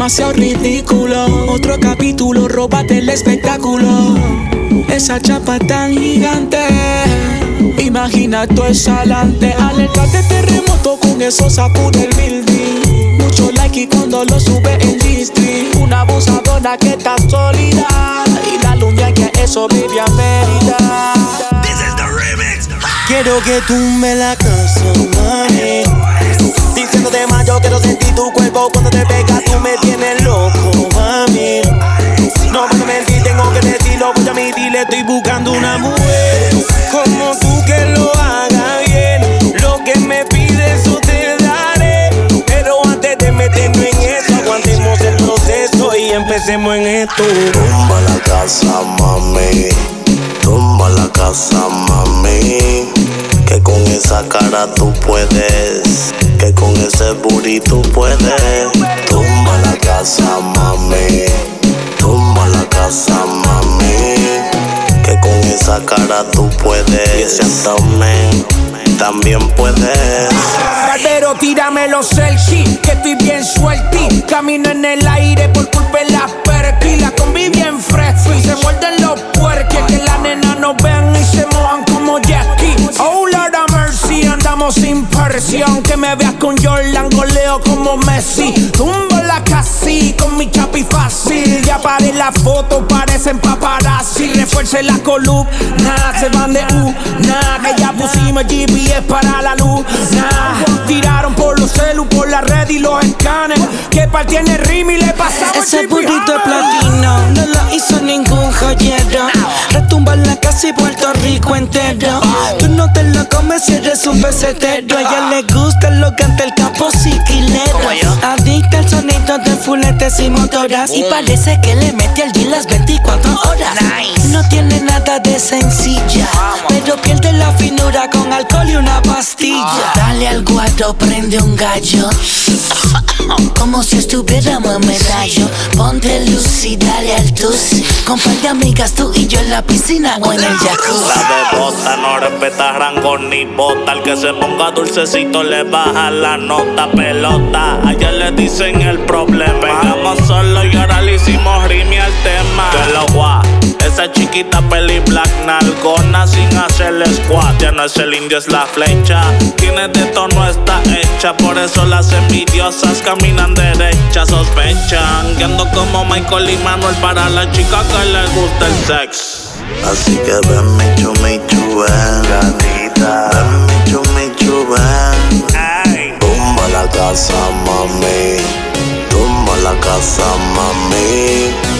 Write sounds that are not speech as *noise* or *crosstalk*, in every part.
demasiado ridículo. Otro capítulo, róbate el espectáculo. Esa chapa tan gigante. Imagina tu exhalante. Alerta de terremoto con eso sacude el building. Mucho like y cuando lo sube en Street. Una abusadora que está sólida. Y la luna que eso vive a Mérida. Quiero que tumbe la casa, mami. Diciéndote más, yo quiero sentir tu cuerpo cuando te pega, tú me tienes loco, mami. No puedo mentir, tengo que decirlo, voy a admitirle, estoy buscando una mujer como tú que lo haga bien. Lo que me pides, eso te daré. Pero antes de meternos en eso, aguantemos el proceso y empecemos en esto. Tumba la casa, mami. Tumba la casa, mami. Que con esa cara tú puedes. Que con ese booty puedes. Tumba la casa, mami. Tumba la casa, mami. Que con esa cara tú puedes. Y ese abdomen también puedes. Barbero, tírame los selfies, que estoy bien suelti. Camino en el aire por culpa de las perky. La combi bien fresco y se muerden los puerques. Que la nena nos vean y se mojan sin presión. Que me veas con Jordan, goleo como Messi. Tumbo la casi con mi chapi fácil. Ya paré la foto, parecen paparazzi. Refuerce la columna, se van de U. Nah, que ya pusimos GPS para la luz. Tiraron por los celu, por la red y los escanes. Que tiene rim y le pasamos Ese burrito de platino no lo hizo ningún joyero. Retumba en la casa y Puerto Rico entero. Tú no te lo si eres un pesetero. A ella le gusta lo que ante el capo siquilero. Adicta al sonido de fuletes y motoras. Y parece que le mete al gym las 24 horas. No tiene nada de sencilla. Pero pierde la finura con alcohol y una pastilla. Dale al guato, prende un gallo. *laughs* Como si estuviéramos en medallo. Ponte luz y dale al tus. Con par de amigas tú y yo en la piscina o en el jacuzzi. La bebota no respeta rango ni bota. El que se ponga dulcecito le baja la nota pelota. Ayer le dicen el problema. Pegamos solo y ahora le hicimos rime al tema. Que lo. Esa chiquita peli black nalgona sin hacerle squat. Ya no es el indio, es la flecha. Tiene de tono, está hecha. Por eso las envidiosas caminan derecha. Sospechan que ando como Michael y Manuel para la chica que le gusta el sex. Así que ven mi chumi chuben, gatita. Ven chumi chuben. Ay. Tumba la casa, mami. Tumba la casa, mami.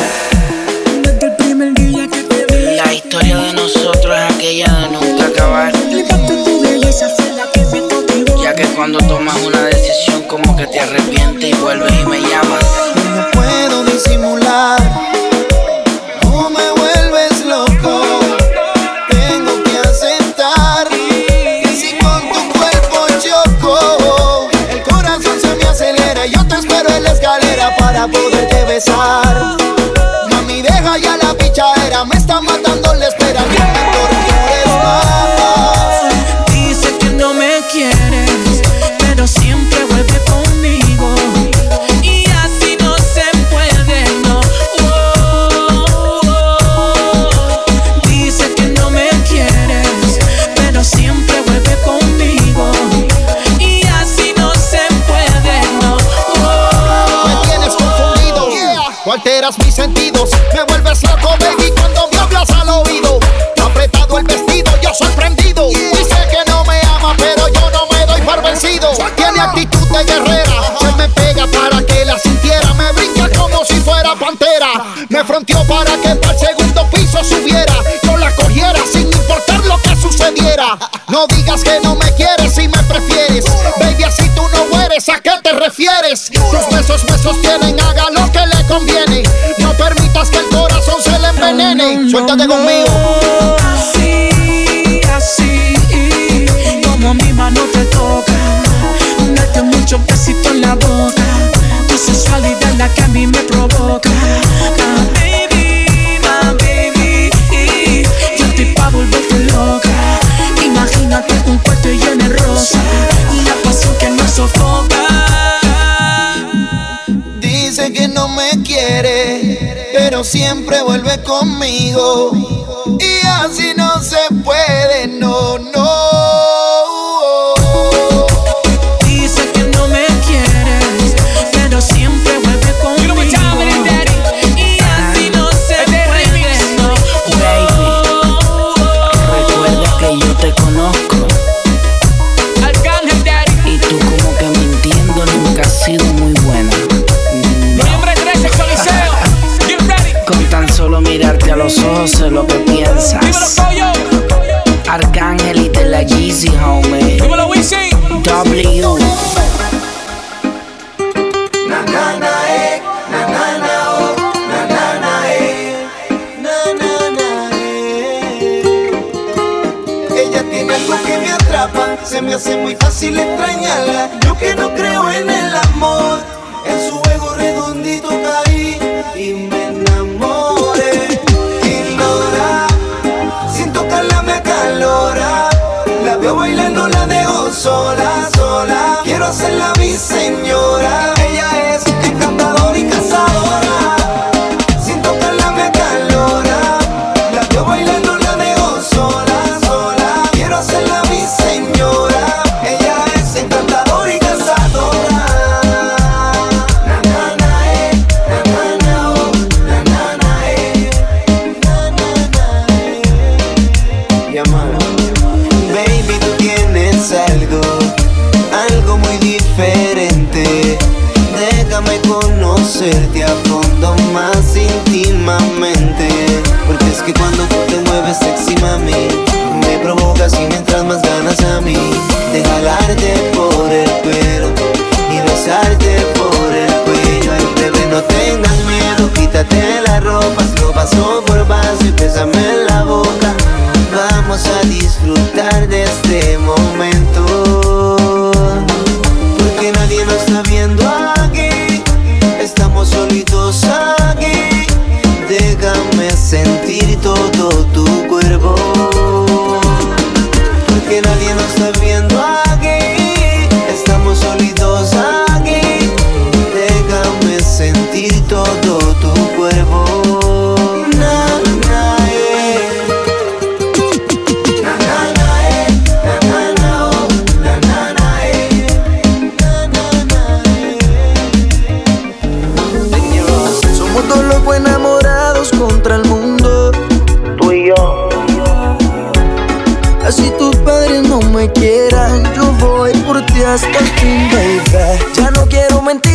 Cuando tomas una decisión como que te arrepientes y vuelves y me llamas. No puedo disimular. Tú me vuelves loco. Tengo que aceptar que si con tu cuerpo choco, el corazón se me acelera. y Yo te espero en la escalera para poderte besar. Me vuelves loco, baby, cuando me hablas al oído. Apretado el vestido, yo sorprendido. Dice que no me ama, pero yo no me doy por vencido. Tiene actitud de guerrera, se me pega para que la sintiera. Me brinca como si fuera pantera. Me fronteó para que para el segundo piso subiera. Yo la cogiera sin importar lo que sucediera. No digas que no me quieres y me prefieres. Baby, así tú no mueres, ¿a qué te refieres? Tus besos me sostienen, haga nene, suéltate conmigo. Siempre vuelve conmigo. Y así no se puede, no, no. Sola, sola. Quiero hacerla mi señora.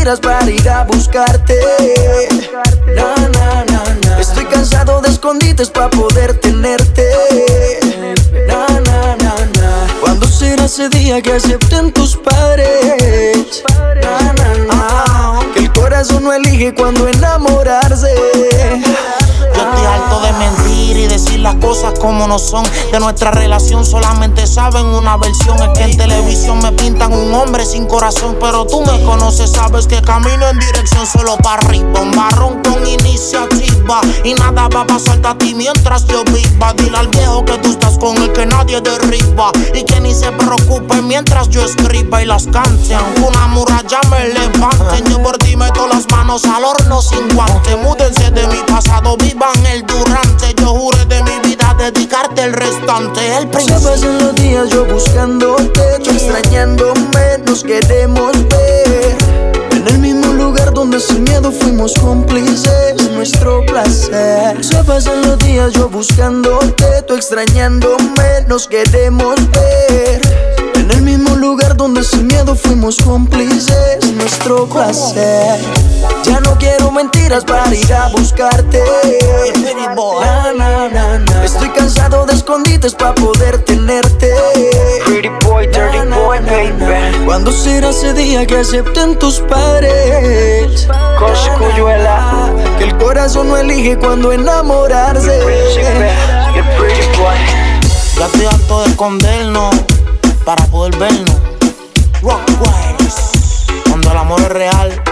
Mentiras para ir a buscarte. Na, na, na, na. Estoy cansado de escondites para poder tenerte. Na, na, na, na. ¿Cuándo será ese día que acepten tus padres? Na, na, na. Que el corazón no elige cuando enamorarse. Yo estoy harto de y decir las cosas como no son. De nuestra relación solamente saben una versión. Es que en televisión me pintan un hombre sin corazón. Pero tú me conoces, sabes que camino en dirección solo para arriba. Un barrón con iniciativa. Y nada va a pasarte a ti mientras yo viva. Dile al viejo que tú estás con el que nadie derriba. Y que ni se preocupe mientras yo escriba y las cante. Una muralla me levante. Yo por ti meto las manos al horno sin guante. Múdense de mi pasado, vivan el durante. Yo de mi vida dedicarte el restante. El Se príncipe. pasan los días yo buscándote, tú extrañándome, nos queremos ver. En el mismo lugar donde sin miedo fuimos cómplices, nuestro placer. Se pasan los días yo buscándote, tú extrañándome, nos queremos ver. Donde sin miedo fuimos cómplices, nuestro placer. Ya no quiero mentiras para ir a buscarte. Na, na, na, na. Estoy cansado de escondites para poder tenerte. Pretty boy, dirty boy, baby. ¿Cuándo será ese día que acepten tus padres? Que el corazón no elige cuando enamorarse. Ya estoy harto de escondernos para poder vernos. Cuando el amor es real,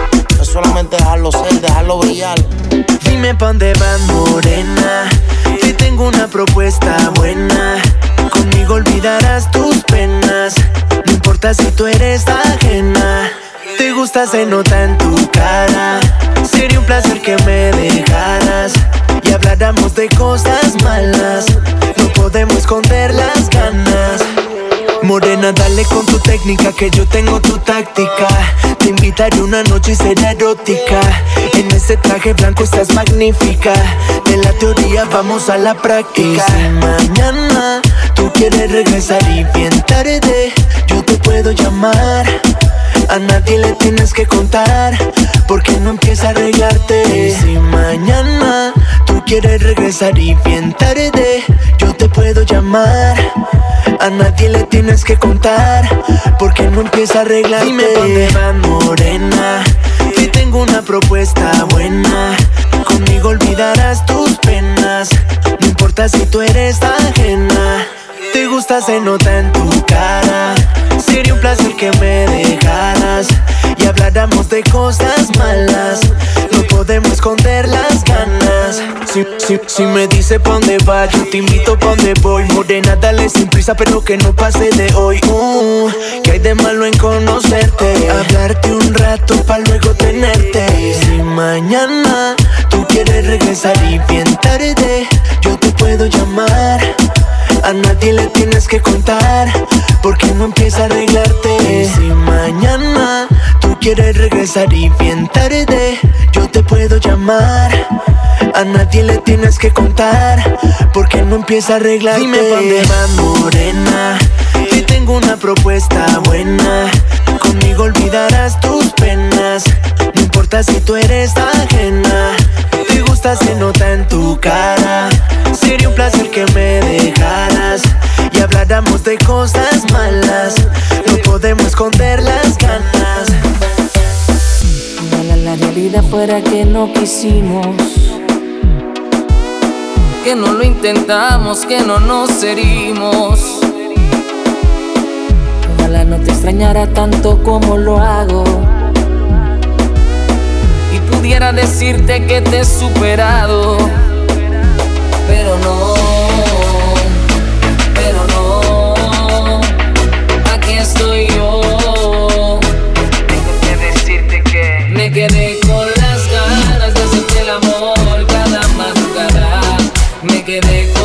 es solamente dejarlo ser, dejarlo brillar. Dime pa' dónde vas, morena. Que tengo una propuesta buena. Conmigo olvidarás tus penas. No importa si tú eres ajena. Te gusta, se nota en tu cara. Sería un placer que me dejaras y habláramos de cosas malas. No podemos esconder las ganas. Morena, dale con tu técnica que yo tengo tu táctica. Te invitaré una noche y será erótica. En ese traje blanco estás magnífica. De la teoría vamos a la práctica. Y si mañana tú quieres regresar y bien tarde, yo te puedo llamar. A nadie le tienes que contar, porque no empieza a arreglarte. Y si mañana tú quieres regresar y bien tarde, te puedo llamar. A nadie le tienes que contar, porque no empieza a arreglarte. Dime dónde van, morena, que tengo una propuesta buena. Conmigo olvidarás tus penas, no importa si tú eres ajena. Te gusta, se nota en tu cara. Sería un placer que me dejaras y habláramos de cosas malas. No podemos esconder las ganas. Si, si, si me dice pa' dónde va, yo te invito pa' dónde voy. Morena, dale sin prisa, pero que no pase de hoy. Uh, que hay de malo en conocerte. Hablarte un rato pa' luego tenerte. Si mañana tú quieres regresar y bien tarde, yo te puedo llamar. A nadie le tienes que contar, porque no empieza a arreglarte. Si mañana tú quieres regresar y bien tarde, yo te puedo llamar. A nadie le tienes que contar, porque no empieza a arreglarte. Dime pa' dónde vas, morena, tengo una propuesta buena. Conmigo olvidarás tus penas, no importa si tú eres ajena. Te gusta, se nota en tu cara. Sería un placer que me dejaras y habláramos de cosas malas. No podemos esconder las ganas. Ojalá la realidad fuera que no quisimos. Que no lo intentamos, que no nos herimos. Ojalá no te extrañara tanto como lo hago. Y pudiera decirte que te he superado. Pero no, quedé con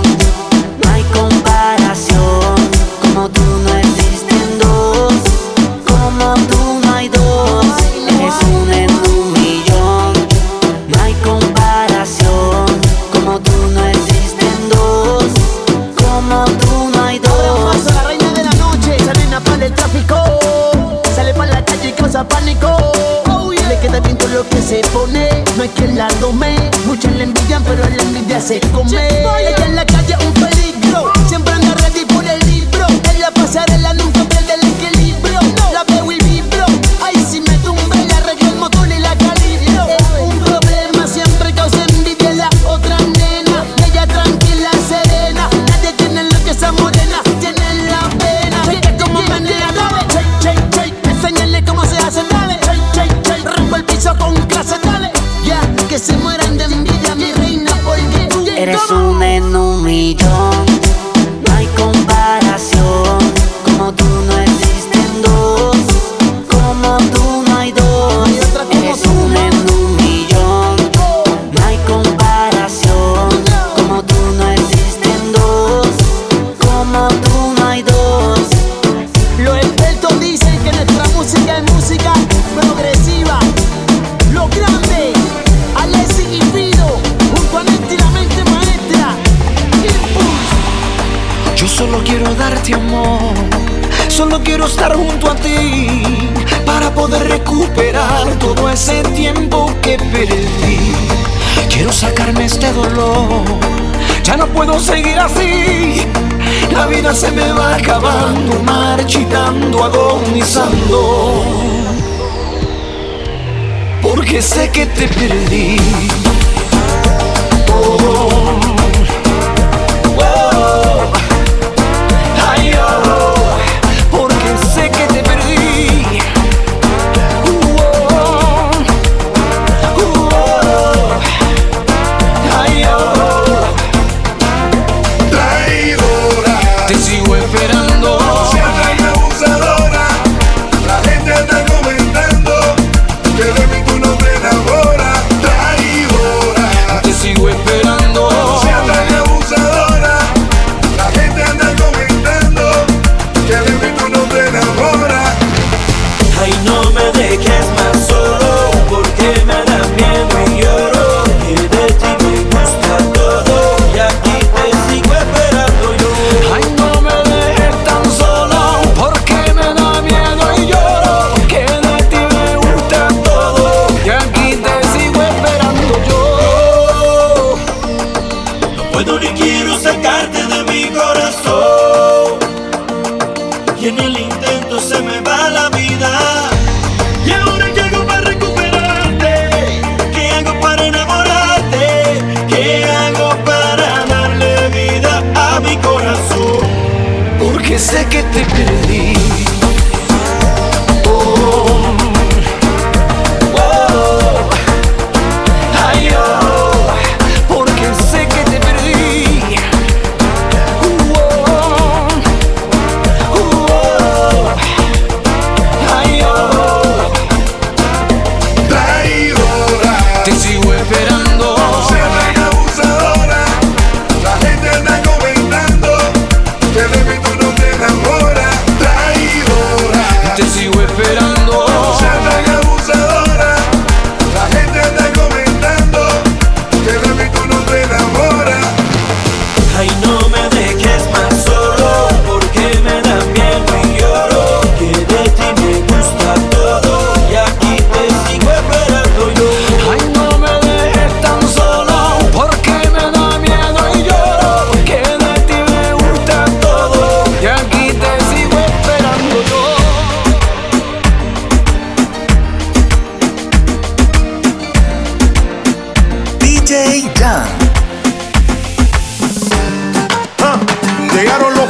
se come. possibility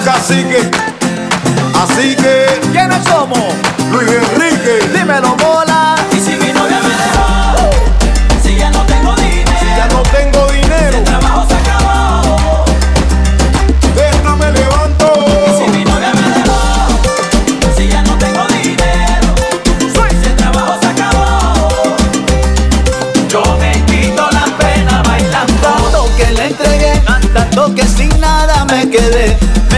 caciques. Así que. ¿Quiénes somos? Luis Enrique. Dímelo, mole.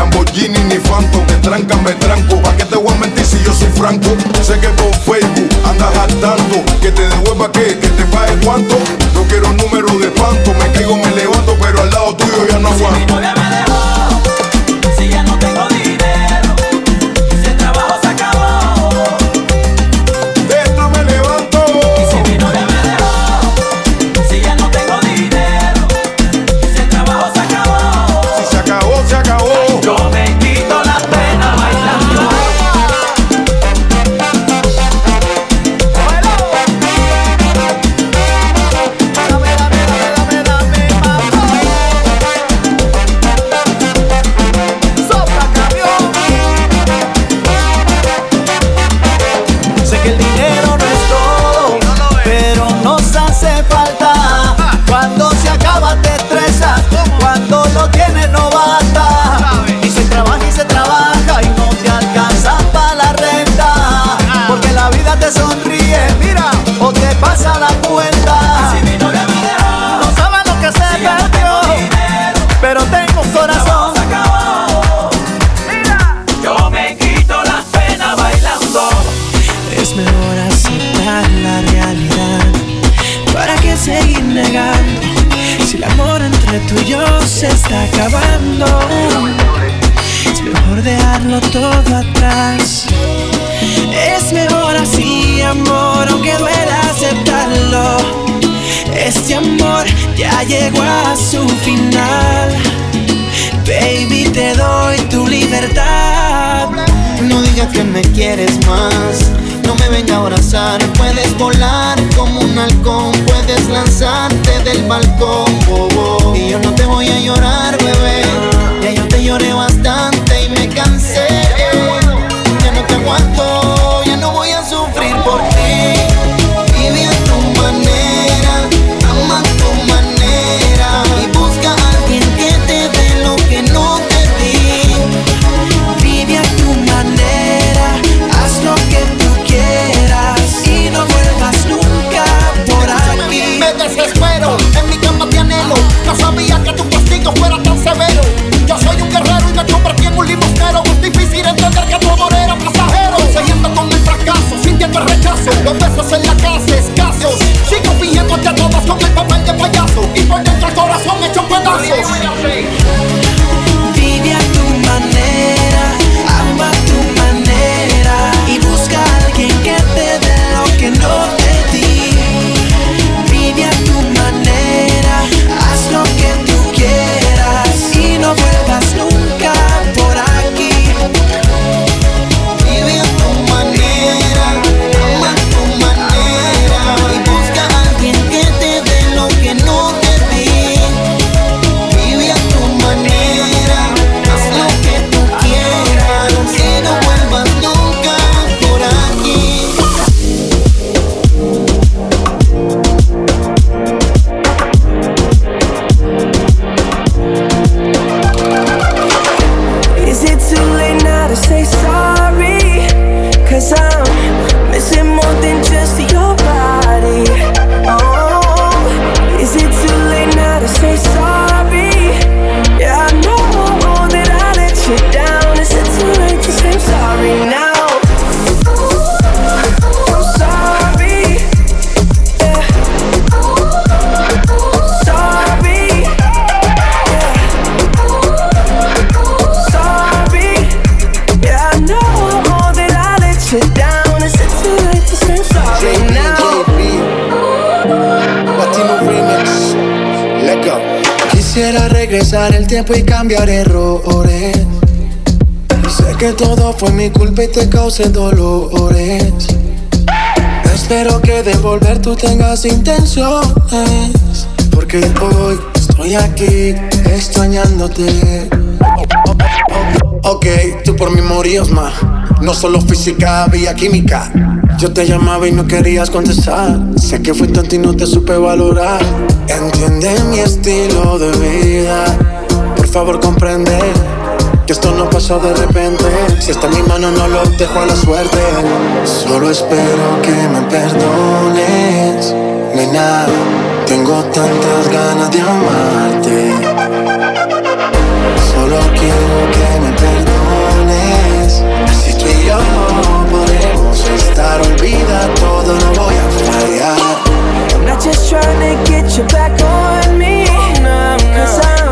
Lamborghini ni Phantom. Tranca, me tranco, ¿pa' qué te voy a mentir si yo soy franco? Sé que por Facebook andas hartando, que te devuelva que, que te pague cuánto. No quiero número de espanto, me caigo, me levanto, pero al lado tuyo ya no aguanto. regresar el tiempo y cambiar errores. Sé que todo fue mi culpa y te causé dolores. Espero que de volver tú tengas intenciones. Porque hoy estoy aquí extrañándote. Ok, tú por mí morías más. No solo física, había química. Yo te llamaba y no querías contestar. Sé que fui tanto y no te supe valorar. Entiende mi estilo de vida. Por favor, comprende que esto no pasó de repente. Si está en mi mano, no lo dejo a la suerte. Solo espero que me perdones, nena. Tengo tantas ganas de amarte. Solo quiero que me perdones. Así tú y yo. olvida todo, no voy a fallar. I'm not just trying to get you back on me, no, no. cause I'm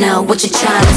Now what you're trying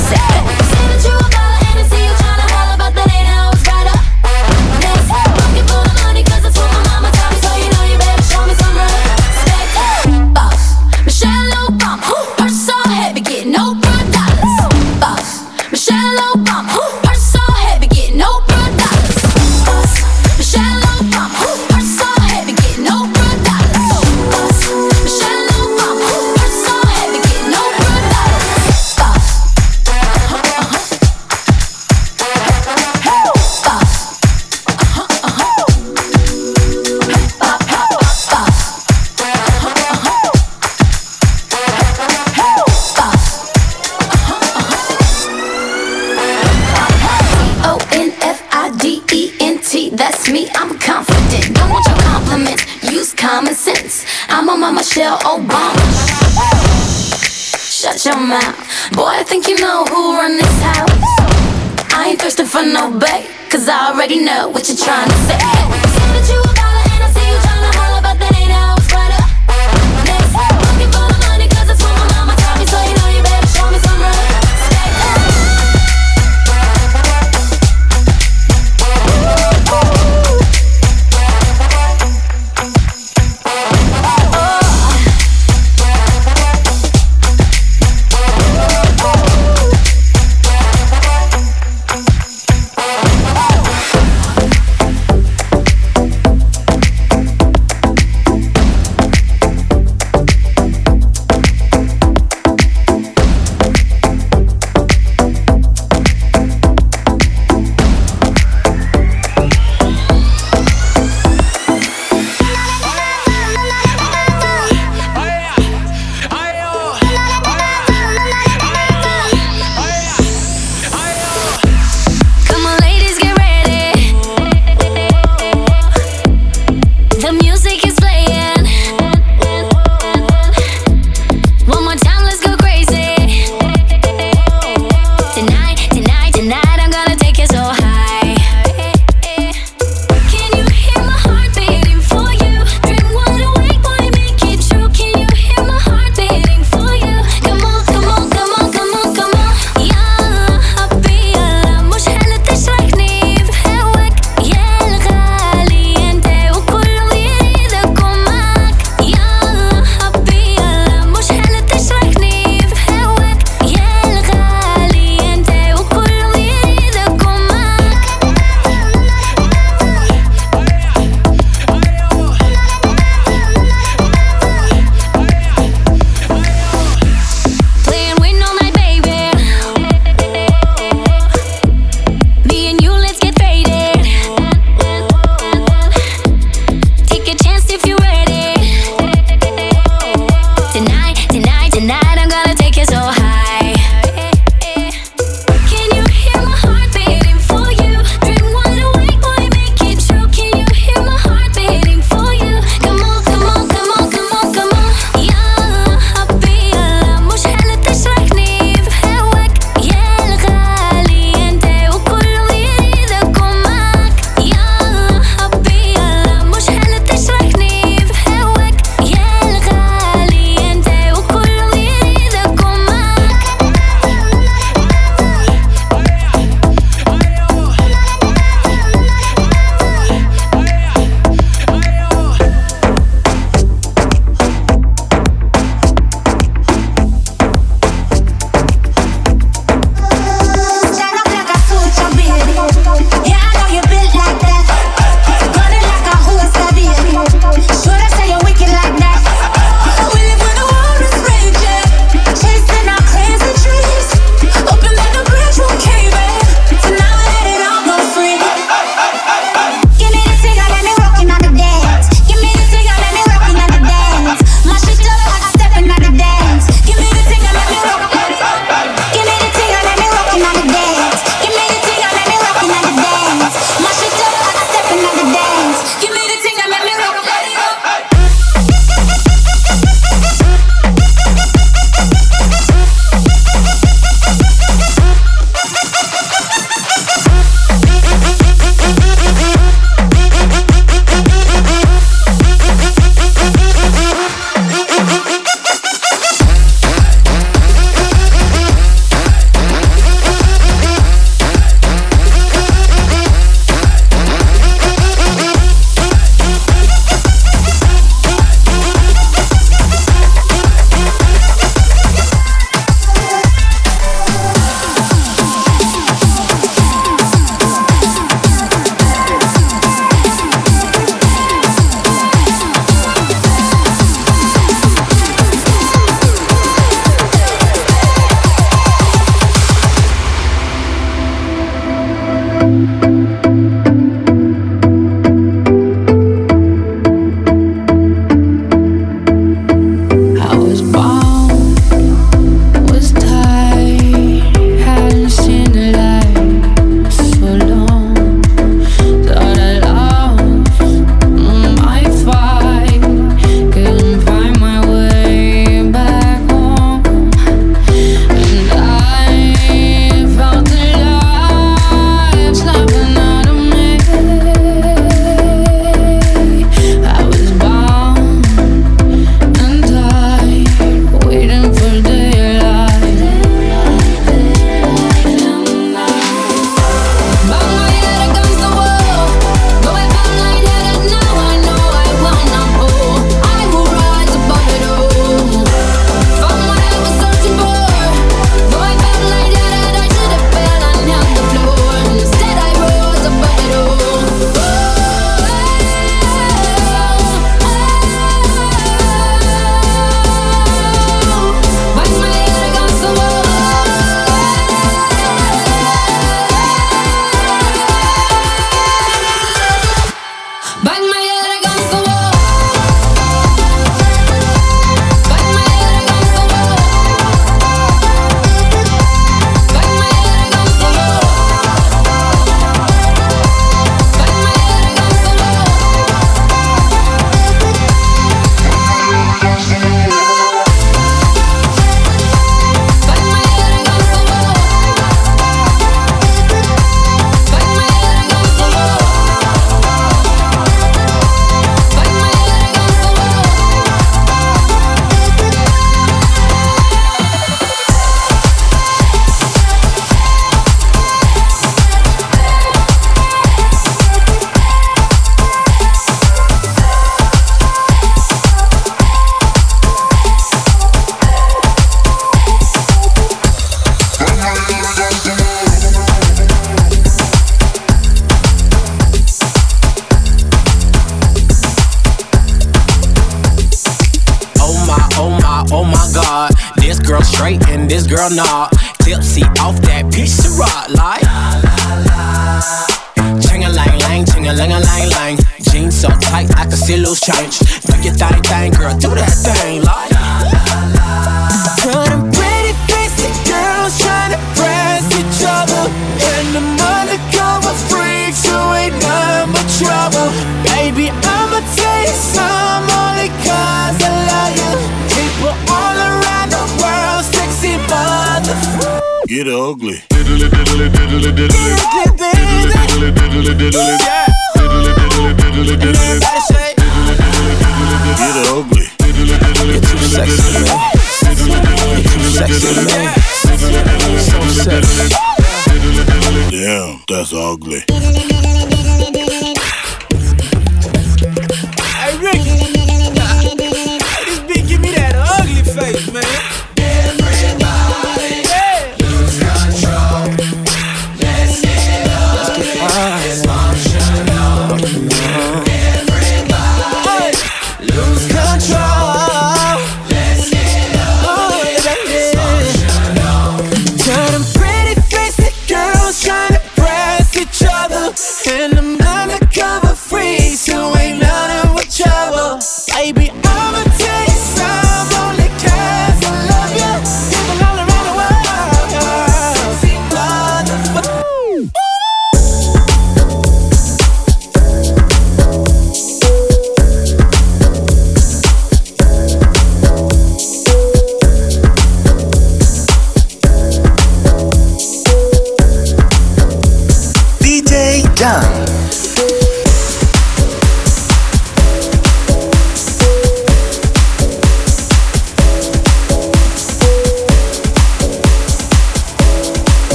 Gotta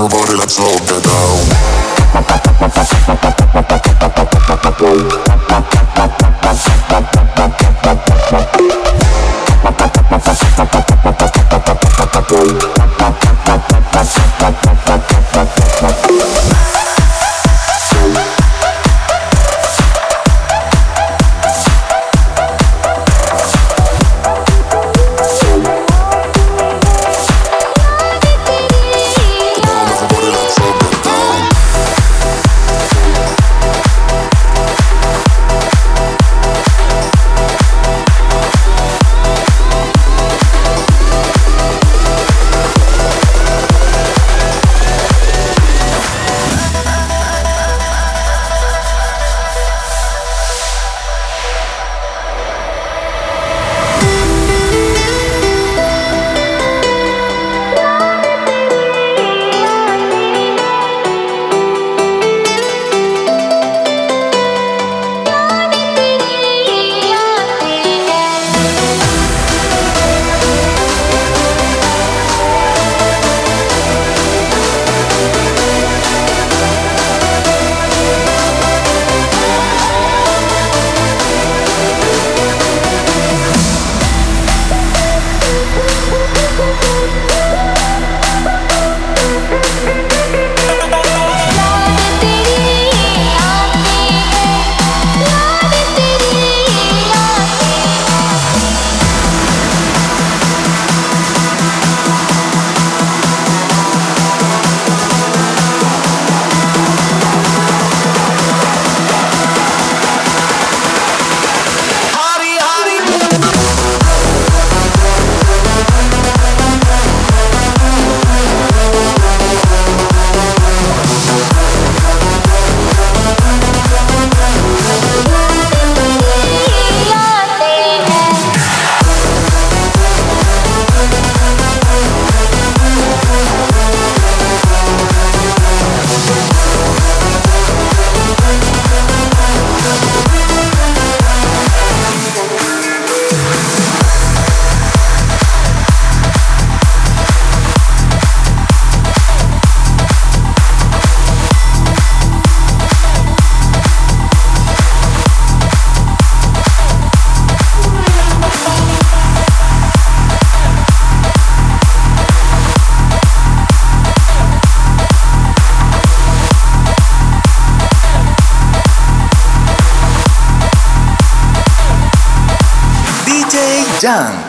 everybody let's all get down. Jan.